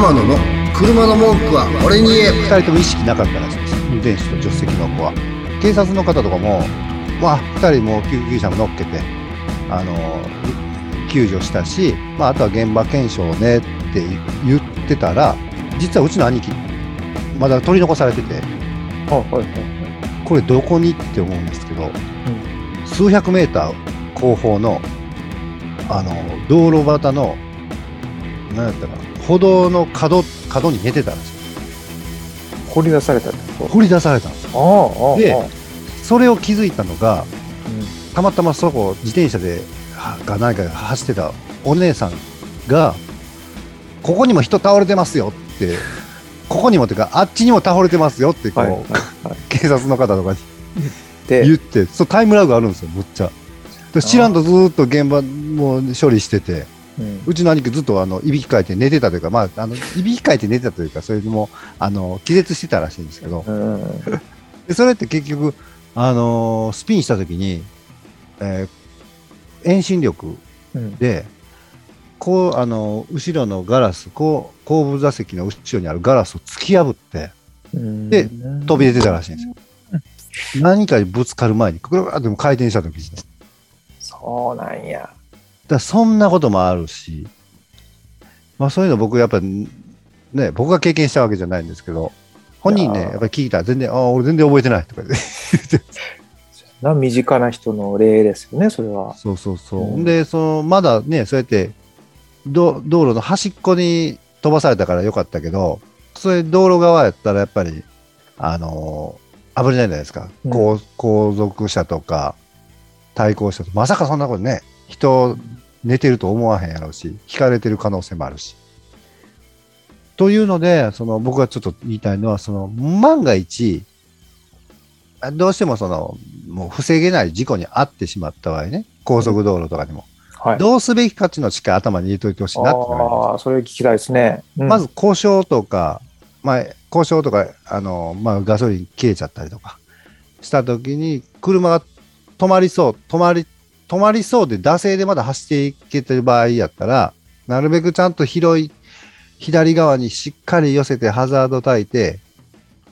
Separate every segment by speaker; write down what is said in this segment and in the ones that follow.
Speaker 1: 天野の車の文句は俺に言え。
Speaker 2: 2人とも意識なかったらしいです。運転手と助手席の子は。警察の方とかもまあ2人も救急車も乗っけてあの救助したし、まあ、あとは現場検証ねって言ってたら実はうちの兄貴まだ取り残されてて。
Speaker 3: あはいはい
Speaker 2: これどこにって思うんですけど、数百メーター後方のあの道路端の何やったかな歩道の角角に寝てたんですよ。
Speaker 3: 掘り出されたってこ
Speaker 2: 掘り出されたんですよ。でそれを気づいたのが
Speaker 3: うん。
Speaker 2: たまたまそこ自転車ではが何か走ってたお姉さんがここにも人倒れてますよって ここにもっていうかあっちにも倒れてますよってこう、
Speaker 3: はいはいはい。
Speaker 2: 警察の方とかに
Speaker 3: で
Speaker 2: 言ってそうタイムラグあるんですよむっちゃ。で知らんとずーっと現場も処理してて
Speaker 3: うん。
Speaker 2: うちの兄貴ずっとあのいびきかいて寝てたというかまああのいびきかいて寝てたというかそれでもあの気絶してたらしいんですけど。
Speaker 3: うん。
Speaker 2: でそれって結局、あのースピンした時に、えー遠心力
Speaker 3: うん。
Speaker 2: でこう、あのー後ろのガラスこう後部座席の後ろにあるガラスを突き破って
Speaker 3: うん。
Speaker 2: で飛び出てたらしいんですよ。何かにぶつかる前にぐるぐるって回転した時に。だか
Speaker 3: そうなんや
Speaker 2: らそんなこともあるし、まあ、そういうの僕やっぱね僕が経験したわけじゃないんですけど本人ね
Speaker 3: いや
Speaker 2: っぱり聞いたら全然ああ俺全然覚えてないとか言って。
Speaker 3: な身近な人の例ですよねそれは。
Speaker 2: そうそうそう。
Speaker 3: うん。
Speaker 2: で、その、まだね、そうやって、ど道路の端っこに飛ばされたからよかったけど、それ道路側やったらやっぱり、あのー危ないじゃないですか。
Speaker 3: うん。
Speaker 2: 後後続車とか、対向車とまさかそんなことね、人寝てると思わへんやろうし、引かれてる可能性もあるし。というので、その僕がちょっと言いたいのは、その万が一、あどうしてもその、もう防げない事故に遭ってしまった場合ね、高速道路とかでも、
Speaker 3: はい。
Speaker 2: どうすべきかっていうのをしっかり頭に入れといてほしいなって思います。
Speaker 3: ああそれ聞きたいですね、うん。
Speaker 2: まず故障とか、まあ、故障とか、あの、まあ、ガソリン切れちゃったりとかしたときに、車が止まりそう、止まり、止まりそうで、惰性でまだ走っていけてる場合やったら、なるべくちゃんと広い、左側にしっかり寄せてハザード焚いて、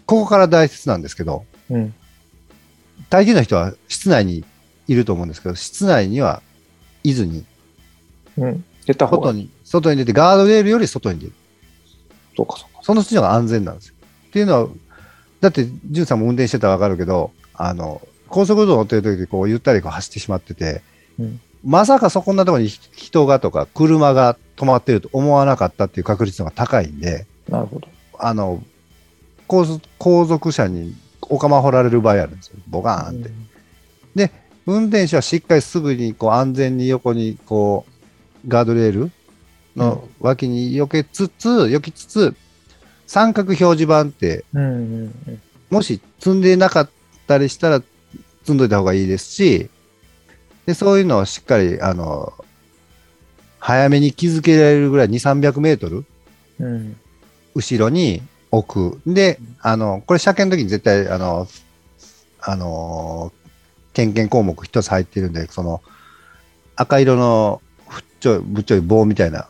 Speaker 2: ここから大切なんですけど、
Speaker 3: うん
Speaker 2: 大抵の人は室内にいると思うんですけど、室内にはいずに、
Speaker 3: うん出た方が
Speaker 2: 外に、外に出て、ガードレールより外に出る。
Speaker 3: そうかそうか
Speaker 2: その人が安全なんですよ。っていうのは、だって、ジュンさんも運転してたらわかるけど、あの、高速道路乗ってる時にこう、ゆったりこう走ってしまってて、
Speaker 3: うん。
Speaker 2: まさかそこんなところに人がとか車が止まってると思わなかったっていう確率の方が高いんで、
Speaker 3: なるほど。
Speaker 2: あの、後続後続車にお釜掘られる場合あるんですよ。ボカーンって。運転手はしっかりすぐにこう安全に横にこうガードレールの脇に避けつつ、避けつつ、三角表示板って、
Speaker 3: うん。うん。うん。
Speaker 2: もし積んでなかったりしたら積んどいた方がいいですし、でそういうのをしっかり、あの、早めに気づけられるぐらい2、300メートル
Speaker 3: うん
Speaker 2: 後ろに置く。で、あの、これ車検の時に絶対、あの、あの、点検項目一つ入ってるんで、その、赤色のふっちょい、ぶっちょい棒みたいな、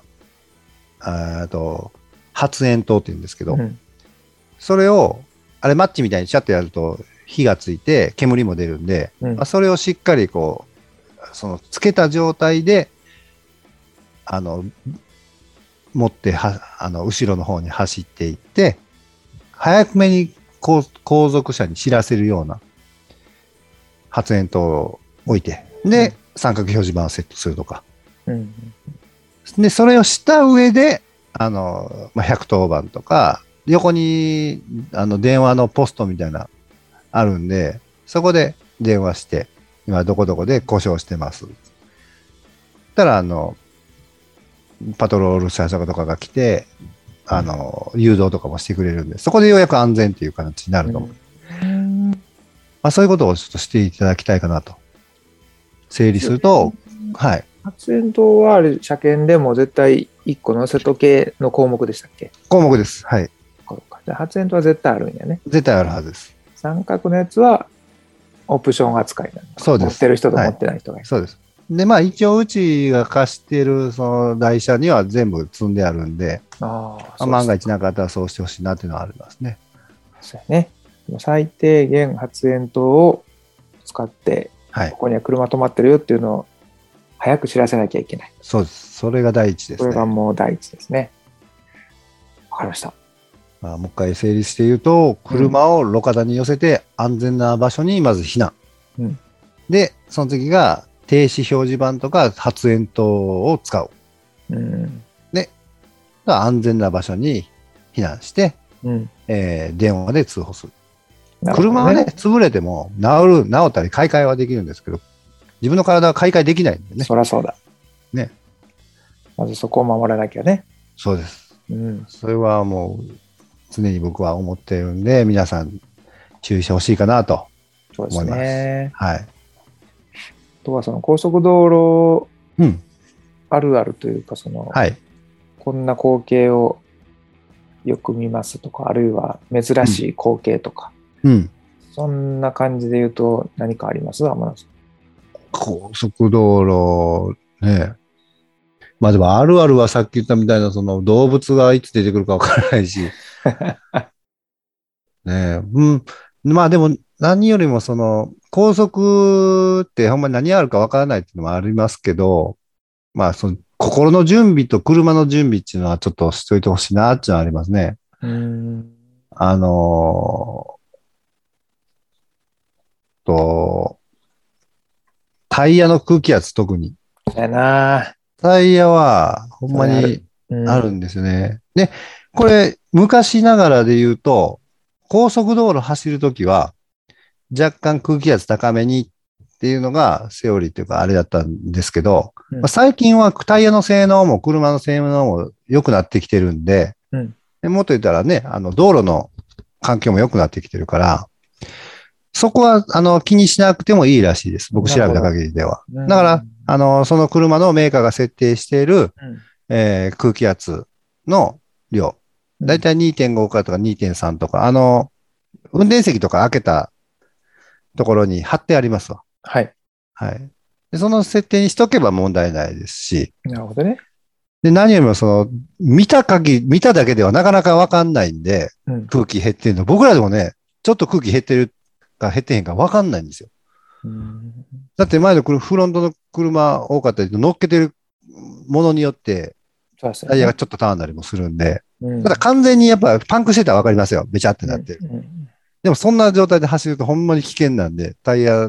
Speaker 2: ああと、発煙筒って言うんですけど、
Speaker 3: うん
Speaker 2: それを、あれマッチみたいにシャッとやると火がついて煙も出るんで、
Speaker 3: うん。
Speaker 2: まあ、それをしっかりこう、そのつけた状態で、あの、持っては、あの、後ろの方に走っていって、早くめに後後続車に知らせるような発煙筒を置いて、で、三角表示板をセットするとか。
Speaker 3: うん。
Speaker 2: で、それをした上で、あの、まあ、110番とか、横に、あの、電話のポストみたいな、あるんで、そこで電話して、今どこどこで故障してます。たら、あの、パトロール車とかが来て、あの、誘導とかもしてくれるんで、そこでようやく安全っていう形になると思う。
Speaker 3: うん
Speaker 2: まあ、そういうことをちょっとしていただきたいかなと。整理すると、はい。
Speaker 3: 発煙筒はあれ車検でも絶対1個乗せとけの項目でしたっけ？
Speaker 2: 項目です。はい。
Speaker 3: 発煙筒は絶対あるんやね。
Speaker 2: 絶対あるはずです。
Speaker 3: 三角のやつはオプション扱いな
Speaker 2: そうです
Speaker 3: 持ってる人と
Speaker 2: はい
Speaker 3: 持ってない人がいる。
Speaker 2: そうです。で、まあ一応うちが貸してるその台車には全部積んであるんで、
Speaker 3: あ
Speaker 2: 万が一なかったらそうしてほしいなっていうのはありますね。
Speaker 3: そうやね。最低限発煙筒を使って、
Speaker 2: はい
Speaker 3: こ。こには車止まってるよっていうのを早く知らせなきゃいけない。
Speaker 2: そうです。それが第一です
Speaker 3: これが
Speaker 2: ね。
Speaker 3: もう第一ですね。わかりました。
Speaker 2: まあ、もう一回整理して言うと、車を路肩に寄せて安全な場所にまず避難。
Speaker 3: うん
Speaker 2: で、その次が停止表示板とか発煙筒を使う。
Speaker 3: うん。
Speaker 2: 安全な場所に避難して、
Speaker 3: うん。
Speaker 2: えー電話で通報する。
Speaker 3: なるほど
Speaker 2: 車はね、潰れても治る、治ったり買い替えはできるんですけど、自分の体は買い替えできないんでね。
Speaker 3: そりゃそうだ。
Speaker 2: ね。
Speaker 3: まずそこを守らなきゃね。
Speaker 2: そうです。
Speaker 3: うん。
Speaker 2: それはもう常に僕は思っているんで、皆さん注意してほしいかなと。思います
Speaker 3: ね。
Speaker 2: はい。
Speaker 3: あとはその高速道路
Speaker 2: うん。
Speaker 3: あるあるというか、その、
Speaker 2: はい。
Speaker 3: こんな光景をよく見ますとか、あるいは珍しい光景とか、
Speaker 2: うん。
Speaker 3: そんな感じで言うと何かあります？天野さん。
Speaker 2: 高速道路、ね。まあでも、あるあるはさっき言ったみたいな、その動物がいつ出てくるかわからないし。ねうん。まあでも、何よりもその、高速ってほんまに何あるかわからないっていうのもありますけど、まあその、心の準備と車の準備っていうのはちょっとしといてほしいなっていうのはありますね。
Speaker 3: うん。
Speaker 2: あのーと、タイヤの空気圧特に。タイヤはほんまに
Speaker 3: あるうん
Speaker 2: あるんですよね。で、これ昔ながらで言うと、高速道路走るときは若干空気圧高めにっていうのがセオリーというかあれだったんですけど、
Speaker 3: うん。
Speaker 2: まあ最近はタイヤの性能も車の性能も良くなってきてるんで、
Speaker 3: うん。
Speaker 2: でもっと言ったらね、あの道路の環境も良くなってきてるから、そこはあの気にしなくてもいいらしいです。僕調べた限りでは。
Speaker 3: うん。
Speaker 2: だから、あの、その車のメーカーが設定している、
Speaker 3: うん。
Speaker 2: えー空気圧の量。だいたい2.5からとか2.3とか、あの、運転席とか開けたところに貼ってありますわ。
Speaker 3: はい。
Speaker 2: はい。でその設定にしとけば問題ないですし、
Speaker 3: なるほどね。
Speaker 2: で、何よりもその、見た限り、見ただけではなかなかわかんないんで、
Speaker 3: うん。
Speaker 2: 空気減ってるの。僕らでもね、ちょっと空気減ってるか減ってへんかわかんないんですよ。
Speaker 3: うん
Speaker 2: だって前の車フロントの車多かったり、乗っけてるものによって、
Speaker 3: そうですよね。
Speaker 2: タイヤがちょっとターンなりもするんで、
Speaker 3: うん。
Speaker 2: ただ完全にやっぱパンクしてたらわかりますよ。べちゃってなって。る。
Speaker 3: うんうん。
Speaker 2: でもそんな状態で走るとほんまに危険なんで、タイヤ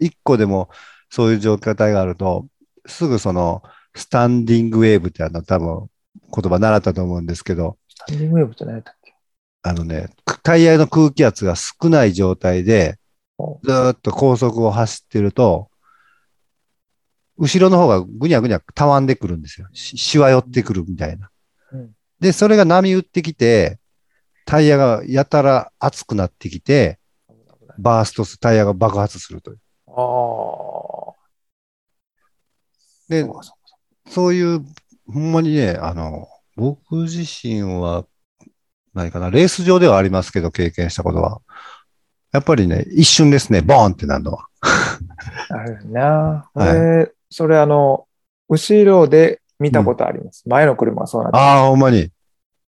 Speaker 2: 1個でもそういう状態があると、すぐそのスタンディングウェーブってあの多分言葉習ったと思うんですけど、
Speaker 3: スタンディングウェーブって何やったっけ？
Speaker 2: あのね、タイヤの空気圧が少ない状態で、
Speaker 3: ほ
Speaker 2: ずーっと高速を走ってると、後ろの方がぐにゃぐにゃたわんでくるんですよ。ししわ寄ってくるみたいな。
Speaker 3: うん
Speaker 2: で、それが波打ってきて、タイヤがやたら熱くなってきて、バーストす、タイヤが爆発するという。
Speaker 3: ああ。
Speaker 2: で
Speaker 3: そう
Speaker 2: いう、ほんまにね、あの、僕自身は、何かな、レース場ではありますけど、経験したことは。やっぱりね、一瞬ですね、ボーンってなるのは。
Speaker 3: う あるな。
Speaker 2: はい
Speaker 3: 俺、それあの、後ろで見たことあります。前の車がそうなって
Speaker 2: ああ、ほんまに。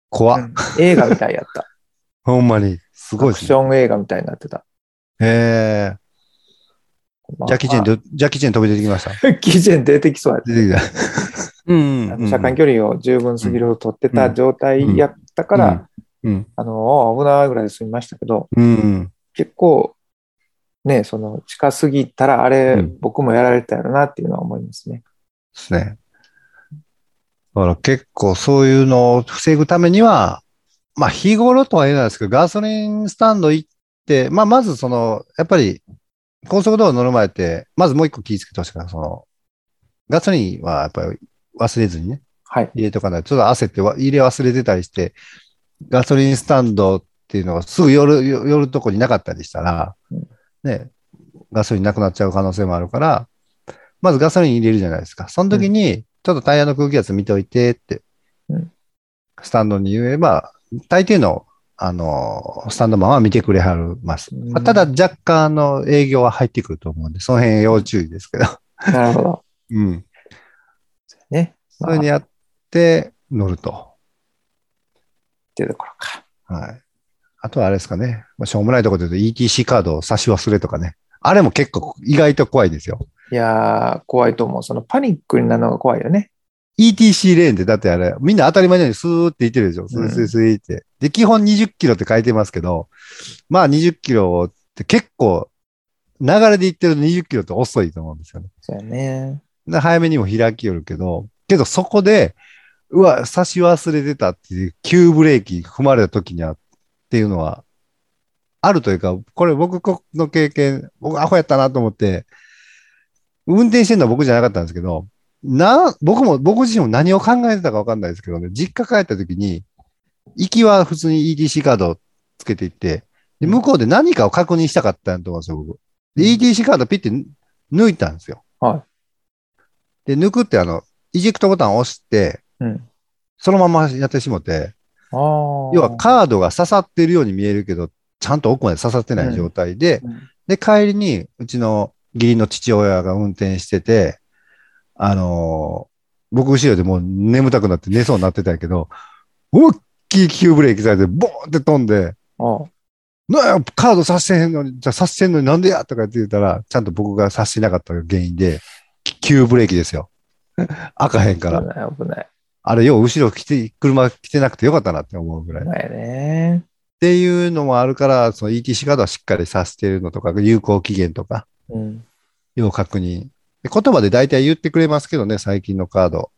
Speaker 2: 怖っ。
Speaker 3: うん映画みたいやった。
Speaker 2: ほんまに。すごい
Speaker 3: アクシ
Speaker 2: ですね。
Speaker 3: ョン映画みたいになってた。
Speaker 2: へえ。
Speaker 3: まあ
Speaker 2: ジャッキーチェンで、ジャッキーチェン飛び出てきました？
Speaker 3: ジャッキーチェン出てきそうやった。
Speaker 2: 出てきた。うん
Speaker 3: あの車間距離を十分すぎるほど取ってた状態やったから、
Speaker 2: うん。
Speaker 3: あの、危ないぐらいで済みましたけど、
Speaker 2: うん。
Speaker 3: 結構、ね、その近すぎたら、あれ、
Speaker 2: うん
Speaker 3: 僕もやられてたやろなっていうのは思いますね。
Speaker 2: ですね。だから結構そういうのを防ぐためには、まあ日頃とは言えないですけど、ガソリンスタンド行って、まあまずその、やっぱり高速道路乗る前って、まずもう一個気をつけてほしいから、その、ガソリンはやっぱり忘れずにね、
Speaker 3: はい。
Speaker 2: 入れとかないと、ちょっと焦ってわ入れ忘れてたりして、ガソリンスタンドっていうのがすぐ寄る、寄るとこになかったりしたら
Speaker 3: うん、
Speaker 2: ね、ガソリンなくなっちゃう可能性もあるから、まずガソリン入れるじゃないですか。その時に、ちょっとタイヤの空気圧見ておいてって
Speaker 3: うん、
Speaker 2: スタンドに言えば、大抵の、あの、スタンドマンは見てくれはるます。
Speaker 3: うん
Speaker 2: まあただ若干、あの、営業は入ってくると思うんで、その辺要注意ですけど。
Speaker 3: なるほど。
Speaker 2: うん。
Speaker 3: ね。
Speaker 2: それにやって乗ると。
Speaker 3: っていうところか。
Speaker 2: はい。あとはあれですかね。まあ、しょうもないところで言うと ETC カードを差し忘れとかね。あれも結構意外と怖いですよ。
Speaker 3: いやー、怖いと思う。そのパニックになるのが怖いよね。
Speaker 2: ETC レーンってだってあれ、みんな当たり前のようにスーって行ってるでしょ。スースースーって。で、基本20キロって書いてますけど、まあ20キロって結構、流れで言ってる20キロって遅いと思うんですよね。
Speaker 3: そうやね。
Speaker 2: で早めにも開きよるけど、けどそこで、うわ、差し忘れてたっていう急ブレーキ踏まれた時にはっていうのは、あるというか、これ僕の経験、僕アホやったなと思って、運転してるのは僕じゃなかったんですけど、な、僕も、僕自身も何を考えてたかわかんないですけどね、実家帰った時に、行きは普通に ETC カードをつけていって、で向こうで何かを確認したかったんやと思うんですよ、僕。で、ETC カードピッて抜いたんですよ。
Speaker 3: は
Speaker 2: で、抜くってあの、イジェクトボタンを押して、
Speaker 3: うん。
Speaker 2: そのままやってしもて。要はカードが刺さってるように見えるけど、ちゃんと奥まで刺さってない状態で、
Speaker 3: うん
Speaker 2: で、帰りに、うちの義理の父親が運転してて、あのー僕後ろでもう眠たくなって寝そうになってたんやけど、大きい急ブレーキされて、ボーンって飛んで、なカード刺してへんのに、じゃあ刺してんのになんでやとかって言ったら、ちゃんと僕が刺してなかった原因で、急ブレーキですよ。開かへんから。
Speaker 3: 危ない、危ない。
Speaker 2: あれ、よう後ろ来て、車来てなくてよかったなって思うぐらい。っ
Speaker 3: 危ないね。
Speaker 2: ていうのもあるから、その ETC カードはしっかりさせてるのとか、有効期限とか、
Speaker 3: うん。
Speaker 2: 要確認。で言葉で大体言ってくれますけどね、最近のカード。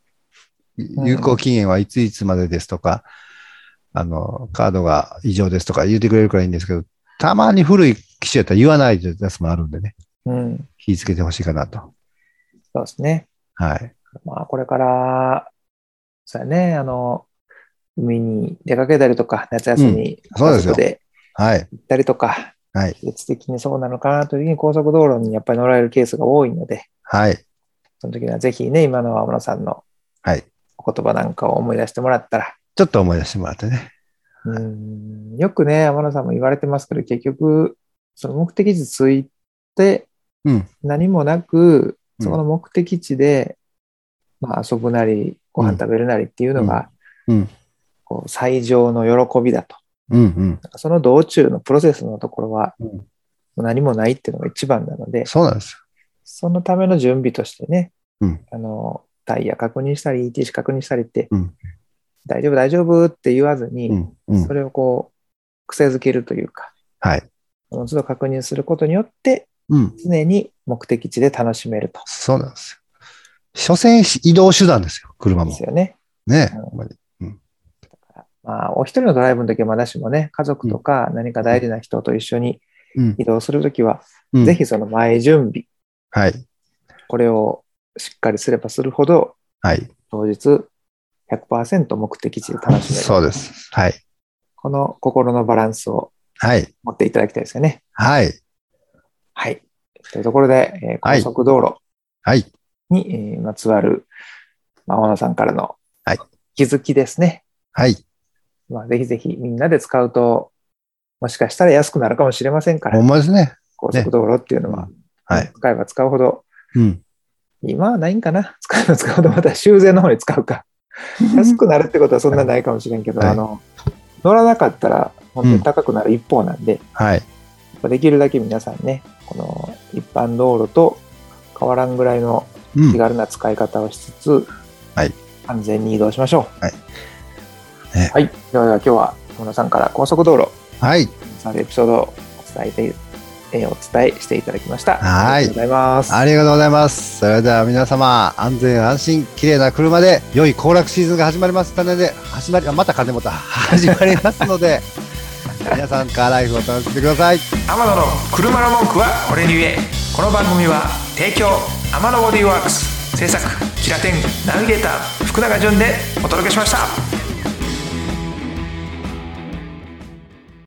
Speaker 3: ん
Speaker 2: 有効期限はいついつまでですとか、あの、カードが異常ですとか言ってくれるからいいんですけど、たまに古い機種やったら言わないやつもあるんでね、
Speaker 3: うん。
Speaker 2: 気をつけてほしいかなと。
Speaker 3: そうですね。
Speaker 2: はい。
Speaker 3: まあ、これから、そうやね、あの、海に出かけたりとか、夏休み、
Speaker 2: そうですよ
Speaker 3: で
Speaker 2: はい。
Speaker 3: 行ったりとか、
Speaker 2: はい。
Speaker 3: 季節的にそうなのかなという時に高速道路にやっぱり乗られるケースが多いので、
Speaker 2: はい。
Speaker 3: その時にはぜひね、今の天野さんの
Speaker 2: はい。
Speaker 3: お言葉なんかを思い出してもらったら、
Speaker 2: ちょっと思い出してもらってね。
Speaker 3: うんよくね、天野さんも言われてますけど、結局、その目的地着いて、
Speaker 2: うん。
Speaker 3: 何もなく、
Speaker 2: うん
Speaker 3: そこの目的地で、まあ、遊ぶなり、ご飯食べるなりっていうのが、
Speaker 2: うん。
Speaker 3: こう最上の喜びだと。
Speaker 2: うん。うん。
Speaker 3: その道中のプロセスのところは、何もないっていうのが一番なので、
Speaker 2: そうなんですよ。
Speaker 3: そのための準備としてね、
Speaker 2: うん
Speaker 3: あの、タイヤ確認したり、ETC 確認したりって、
Speaker 2: うん
Speaker 3: 大丈夫、大丈夫って言わずに、
Speaker 2: うん。うん
Speaker 3: そ。れをこう、癖づけるというか、
Speaker 2: はい。
Speaker 3: その都度確認することによって、
Speaker 2: うん。
Speaker 3: 常に目的地で楽しめると。
Speaker 2: そうなんですよ。所詮移動手段ですよ、車も
Speaker 3: です。よね。
Speaker 2: ね。
Speaker 3: うんまあ、お一人のドライブの時はまだしもね、家族とか何か大事な人と一緒に
Speaker 2: うん。
Speaker 3: 移動するときは、
Speaker 2: うん
Speaker 3: ぜひその前準備、
Speaker 2: はい。
Speaker 3: これをしっかりすればするほど、
Speaker 2: はい。
Speaker 3: 当日100%目的地で楽しめる。
Speaker 2: そうです。はい。
Speaker 3: この心のバランスを
Speaker 2: はい。
Speaker 3: 持っていただきたいですよね。
Speaker 2: はい。
Speaker 3: はい。というところで、えー
Speaker 2: はい
Speaker 3: 高速道路
Speaker 2: はい。
Speaker 3: に、えーまつわる、まあ、大野さんからの
Speaker 2: はい
Speaker 3: 気づきですね。
Speaker 2: はい。
Speaker 3: まあ、ぜひぜひみんなで使うと、もしかしたら安くなるかもしれませんから
Speaker 2: ほん、まですね。
Speaker 3: 高速道路っていうのは、
Speaker 2: はい。
Speaker 3: 使えば使うほど、
Speaker 2: うん。
Speaker 3: 今はないんかな？使えば使うほどまた修繕の方に使うか。安くなるってことはそんなないかもしれんけど、
Speaker 2: はい
Speaker 3: あの、乗らなかったら本当に高くなる一方なんで、
Speaker 2: はい。
Speaker 3: やっぱできるだけ皆さんね、この一般道路と変わらんぐらいの
Speaker 2: うん
Speaker 3: 気。軽な使い方をしつつ、
Speaker 2: はい
Speaker 3: 安全に移動しましょう。
Speaker 2: はいね
Speaker 3: はい。ではでは今日は小野さんから高速道路、
Speaker 2: はい。
Speaker 3: さるエピソードをお伝えて、えーお伝えしていただきました。
Speaker 2: はい
Speaker 3: ありがとうございます。
Speaker 2: ありがとうございます。それでは皆様、安全安心、綺麗な車で、良い行楽シーズンが始まりますので、始まり、あまた金もた、始まりますので、皆さんカーライフを楽しんでください。
Speaker 4: 天野の車の文句は俺に言えこの番組は提供天野ボディーワークス。制作キラテンナビゲーター福永潤でお届けしました。